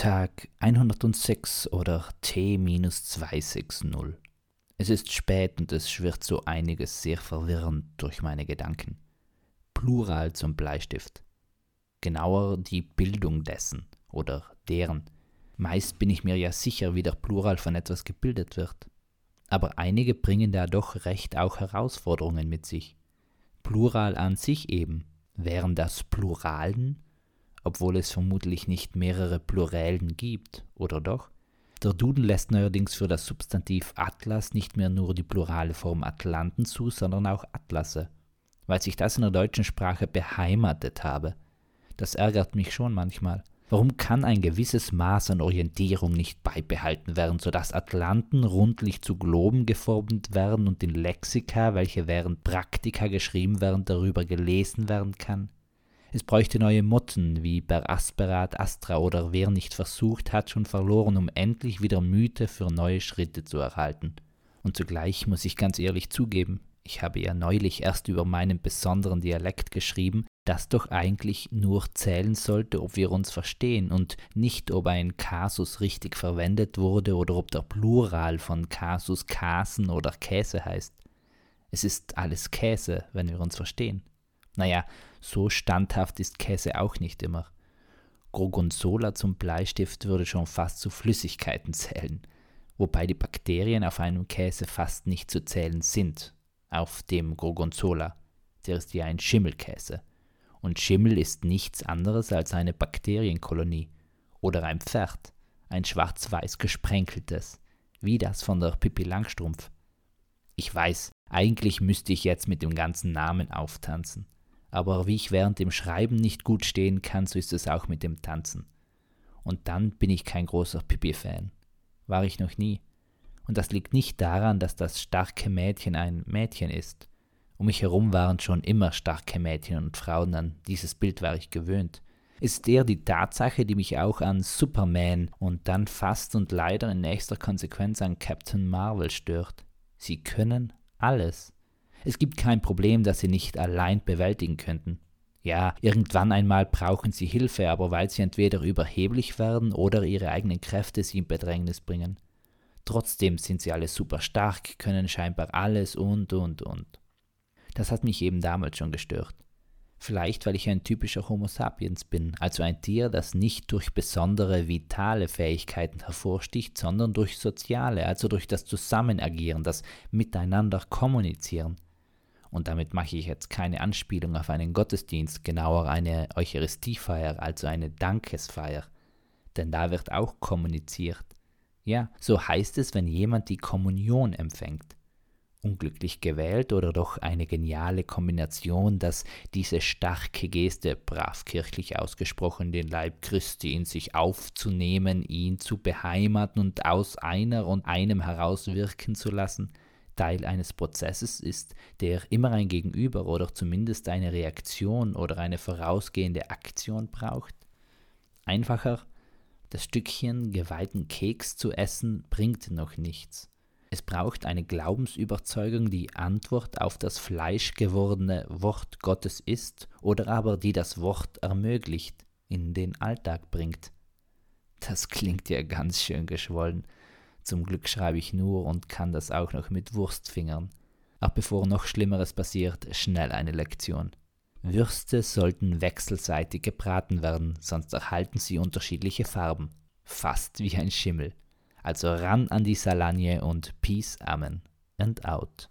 Tag 106 oder T-260. Es ist spät und es schwirrt so einiges sehr verwirrend durch meine Gedanken. Plural zum Bleistift. Genauer die Bildung dessen oder deren. Meist bin ich mir ja sicher, wie der Plural von etwas gebildet wird. Aber einige bringen da doch recht auch Herausforderungen mit sich. Plural an sich eben. Wären das Pluralen? Obwohl es vermutlich nicht mehrere Pluralen gibt, oder doch? Der Duden lässt neuerdings für das Substantiv Atlas nicht mehr nur die plurale Form Atlanten zu, sondern auch Atlasse, weil sich das in der deutschen Sprache beheimatet habe. Das ärgert mich schon manchmal. Warum kann ein gewisses Maß an Orientierung nicht beibehalten werden, sodass Atlanten rundlich zu Globen geformt werden und in Lexika, welche während Praktika geschrieben werden, darüber gelesen werden kann? Es bräuchte neue Motten wie per Asperat Astra oder wer nicht versucht hat, schon verloren, um endlich wieder Mythe für neue Schritte zu erhalten. Und zugleich muss ich ganz ehrlich zugeben, ich habe ja neulich erst über meinen besonderen Dialekt geschrieben, das doch eigentlich nur zählen sollte, ob wir uns verstehen und nicht, ob ein Kasus richtig verwendet wurde oder ob der Plural von Kasus Kasen oder Käse heißt. Es ist alles Käse, wenn wir uns verstehen. Naja, so standhaft ist Käse auch nicht immer. Gorgonzola zum Bleistift würde schon fast zu Flüssigkeiten zählen, wobei die Bakterien auf einem Käse fast nicht zu zählen sind, auf dem Gorgonzola. Der ist ja ein Schimmelkäse und Schimmel ist nichts anderes als eine Bakterienkolonie oder ein Pferd, ein schwarz-weiß gesprenkeltes, wie das von der Pippi Langstrumpf. Ich weiß, eigentlich müsste ich jetzt mit dem ganzen Namen auftanzen, aber wie ich während dem Schreiben nicht gut stehen kann, so ist es auch mit dem Tanzen. Und dann bin ich kein großer Pippi-Fan. War ich noch nie. Und das liegt nicht daran, dass das starke Mädchen ein Mädchen ist, um mich herum waren schon immer starke Mädchen und Frauen, an dieses Bild war ich gewöhnt. Ist eher die Tatsache, die mich auch an Superman und dann fast und leider in nächster Konsequenz an Captain Marvel stört. Sie können alles. Es gibt kein Problem, das sie nicht allein bewältigen könnten. Ja, irgendwann einmal brauchen sie Hilfe, aber weil sie entweder überheblich werden oder ihre eigenen Kräfte sie in Bedrängnis bringen. Trotzdem sind sie alle super stark, können scheinbar alles und und und. Das hat mich eben damals schon gestört. Vielleicht, weil ich ein typischer Homo sapiens bin, also ein Tier, das nicht durch besondere vitale Fähigkeiten hervorsticht, sondern durch soziale, also durch das Zusammenagieren, das Miteinander kommunizieren. Und damit mache ich jetzt keine Anspielung auf einen Gottesdienst, genauer eine Eucharistiefeier, also eine Dankesfeier. Denn da wird auch kommuniziert. Ja, so heißt es, wenn jemand die Kommunion empfängt unglücklich gewählt oder doch eine geniale Kombination, dass diese starke Geste, brav kirchlich ausgesprochen, den Leib Christi in sich aufzunehmen, ihn zu beheimaten und aus einer und einem heraus wirken zu lassen, Teil eines Prozesses ist, der immer ein Gegenüber oder zumindest eine Reaktion oder eine vorausgehende Aktion braucht? Einfacher, das Stückchen geweihten Keks zu essen, bringt noch nichts. Es braucht eine Glaubensüberzeugung, die Antwort auf das fleischgewordene Wort Gottes ist oder aber die das Wort ermöglicht, in den Alltag bringt. Das klingt ja ganz schön geschwollen. Zum Glück schreibe ich nur und kann das auch noch mit Wurstfingern. Ach, bevor noch Schlimmeres passiert, schnell eine Lektion. Würste sollten wechselseitig gebraten werden, sonst erhalten sie unterschiedliche Farben. Fast wie ein Schimmel. Also ran an die Salagne und Peace, Amen and out.